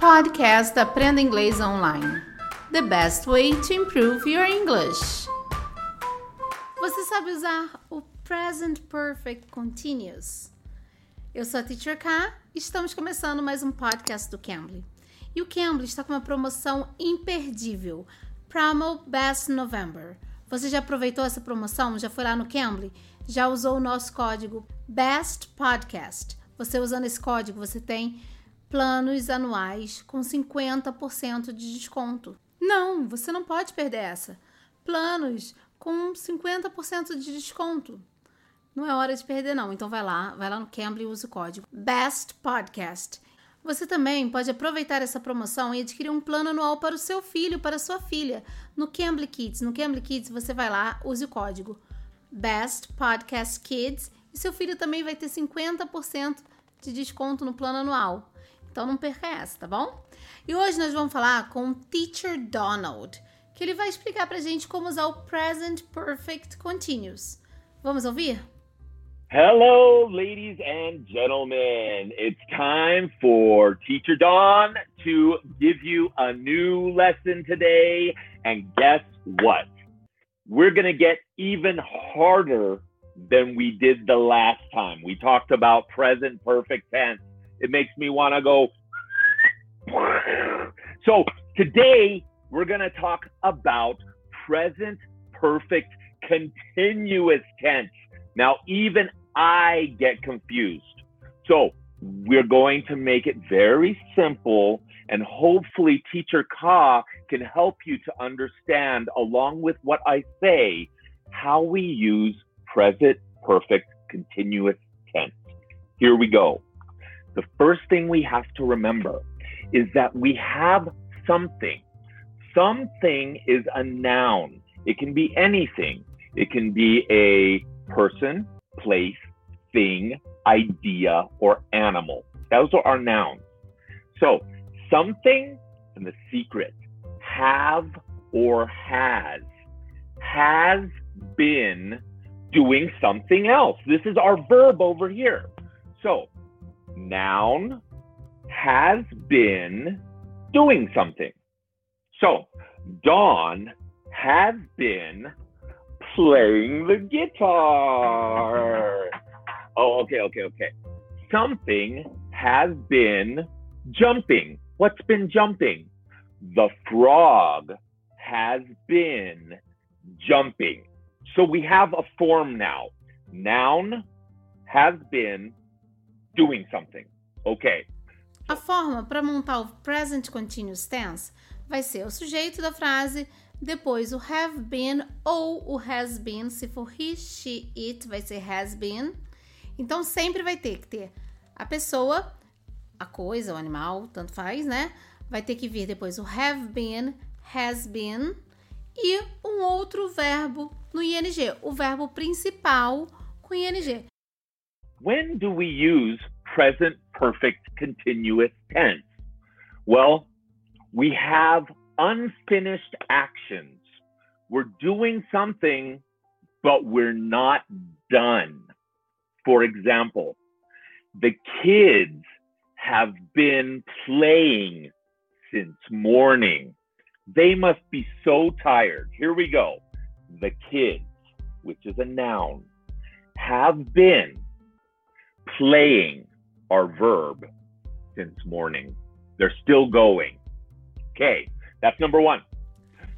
Podcast Aprenda Inglês Online. The best way to improve your English. Você sabe usar o Present Perfect Continuous? Eu sou a Teacher K e estamos começando mais um podcast do Cambly. E o Cambly está com uma promoção imperdível, Promo Best November. Você já aproveitou essa promoção? Já foi lá no Cambly? Já usou o nosso código Best Podcast? Você usando esse código, você tem planos anuais com 50% de desconto. Não, você não pode perder essa. Planos com 50% de desconto. Não é hora de perder não. Então vai lá, vai lá no Cambly e use o código BEST PODCAST. Você também pode aproveitar essa promoção e adquirir um plano anual para o seu filho, para a sua filha, no Cambly Kids. No Cambly Kids você vai lá, use o código BEST PODCAST Kids e seu filho também vai ter 50% de desconto no plano anual. Então não perca essa, tá bom? E hoje nós vamos falar com o Teacher Donald, que ele vai explicar pra gente como usar o Present Perfect Continuous. Vamos ouvir? Hello, ladies and gentlemen. It's time for Teacher Don to give you a new lesson today. And guess what? We're going to get even harder than we did the last time. We talked about present perfect tense it makes me want to go. So today we're going to talk about present perfect continuous tense. Now, even I get confused. So we're going to make it very simple and hopefully teacher Ka can help you to understand along with what I say how we use present perfect continuous tense. Here we go the first thing we have to remember is that we have something. Something is a noun. It can be anything. It can be a person, place, thing, idea, or animal. Those are our nouns. So, something and the secret have or has has been doing something else. This is our verb over here. So, noun has been doing something. So, Dawn has been playing the guitar. Oh, okay, okay, okay. Something has been jumping. What's been jumping? The frog has been jumping. So we have a form now. Noun has been doing something. Ok. A forma para montar o present continuous tense vai ser o sujeito da frase, depois o have been ou o has been, se for he, she, it, vai ser has been. Então sempre vai ter que ter a pessoa, a coisa, o animal, tanto faz, né? Vai ter que vir depois o have been, has been e um outro verbo no ing, o verbo principal com ing. When do we use present perfect continuous tense? Well, we have unfinished actions. We're doing something, but we're not done. For example, the kids have been playing since morning. They must be so tired. Here we go. The kids, which is a noun, have been playing our verb since morning. They're still going. Okay, that's number one.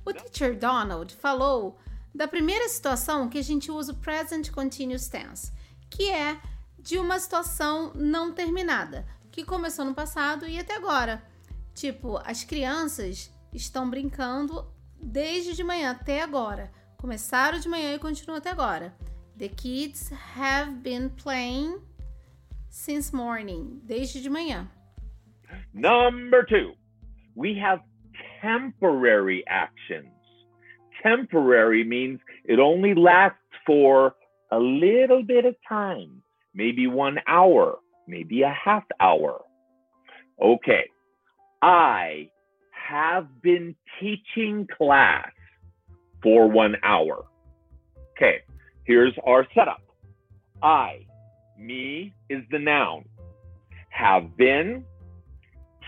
O teacher Donald falou da primeira situação que a gente usa o present continuous tense, que é de uma situação não terminada, que começou no passado e até agora. Tipo, as crianças estão brincando desde de manhã até agora. Começaram de manhã e continuam até agora. The kids have been playing since morning, desde de manhã. Number two, we have temporary actions. Temporary means it only lasts for a little bit of time, maybe one hour, maybe a half hour. Okay, I have been teaching class for one hour. Okay, here's our setup. I me is the noun. Have been,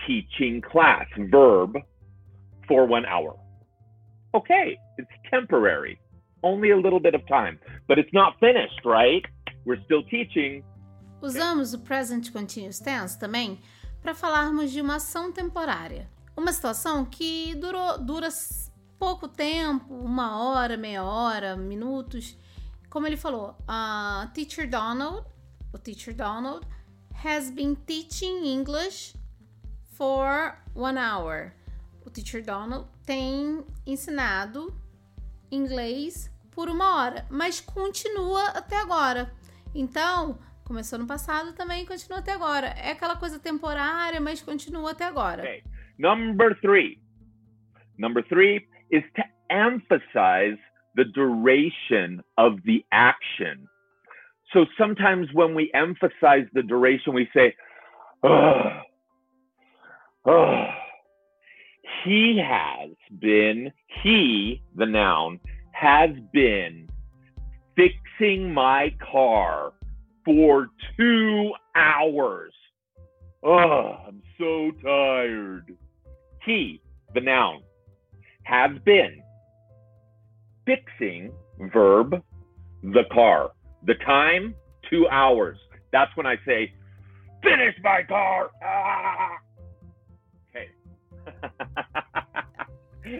teaching class, verb, for one hour. Okay, it's temporary, only a little bit of time, but it's not finished, right? We're still teaching. Usamos o present continuous tense também para falarmos de uma ação temporária. Uma situação que durou, dura pouco tempo, uma hora, meia hora, minutos. Como ele falou, uh, Teacher Donald, o Teacher Donald, has been teaching English for one hour. O Teacher Donald tem ensinado inglês por uma hora, mas continua até agora. Então, começou no passado também continua até agora. É aquela coisa temporária, mas continua até agora. Okay. Number three. Number three is to emphasize the duration of the action. So sometimes when we emphasize the duration, we say, oh, oh. He has been, he, the noun, has been fixing my car for two hours. Oh, I'm so tired. He, the noun, has been fixing, verb, the car. The time, two hours. That's when I say, finish my car. Ah! Okay.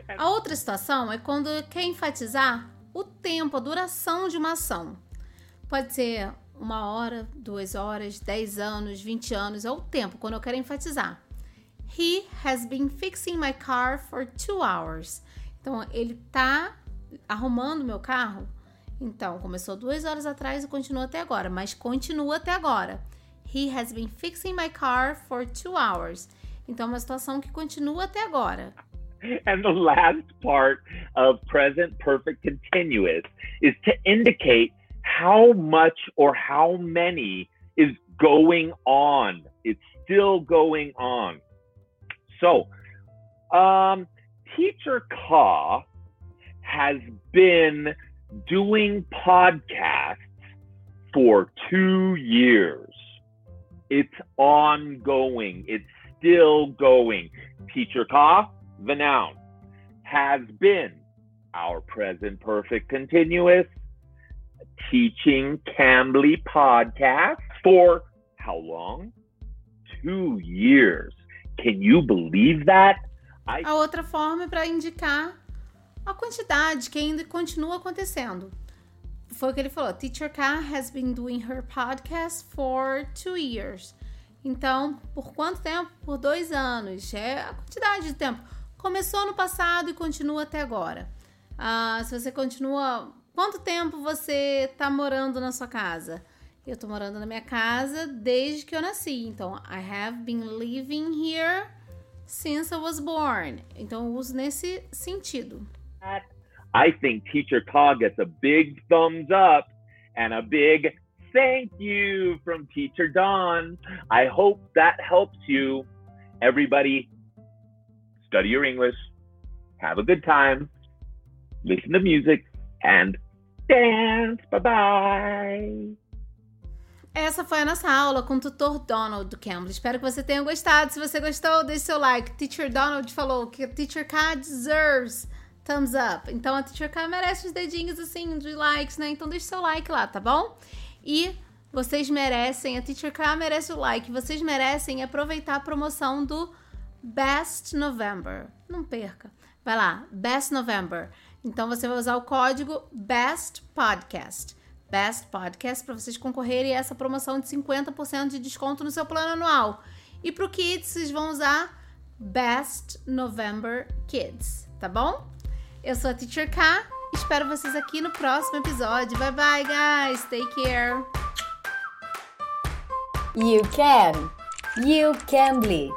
a outra situação é quando quer enfatizar o tempo, a duração de uma ação. Pode ser uma hora, duas horas, dez anos, vinte anos, é o tempo, quando eu quero enfatizar. He has been fixing my car for two hours. Então, ele tá arrumando meu carro. Então, começou duas horas atrás e continua até agora, mas continua até agora. He has been fixing my car for two hours. Então, uma situação que continua até agora. And the last part of present perfect continuous is to indicate how much or how many is going on. It's still going on. So, um, Teacher Ka has been doing podcasts for two years. It's ongoing. It's still going. Teacher Ka, the noun, has been our present perfect continuous teaching Cambly podcast for how long? Two years. Can you believe that? I... A outra forma para indicar a quantidade que ainda continua acontecendo. Foi o que ele falou. Teacher K has been doing her podcast for two years. Então, por quanto tempo? Por dois anos. É a quantidade de tempo. Começou no passado e continua até agora. Ah, se você continua. Quanto tempo você está morando na sua casa? Eu estou morando na minha casa desde que eu nasci. Então, I have been living here since I was born. Então, eu uso nesse sentido. I think Teacher Ka gets a big thumbs up and a big thank you from Teacher Don. I hope that helps you. Everybody, study your English, have a good time, listen to music, and dance. Bye bye. Essa foi a nossa aula com o tutor Donald do Cambly. Espero que você tenha gostado. Se você gostou, deixe seu like. Teacher Donald falou que Teacher K deserves thumbs up. Então a Teacher K merece os dedinhos assim de likes, né? Então deixe seu like lá, tá bom? E vocês merecem, a Teacher K merece o like, vocês merecem aproveitar a promoção do Best November. Não perca. Vai lá, Best November. Então você vai usar o código Best Podcast. Best Podcast para vocês concorrerem a essa promoção de 50% de desconto no seu plano anual. E para o Kids, vocês vão usar Best November Kids, tá bom? Eu sou a Teacher K. Espero vocês aqui no próximo episódio. Bye bye, guys. Take care. You can. You can bleed.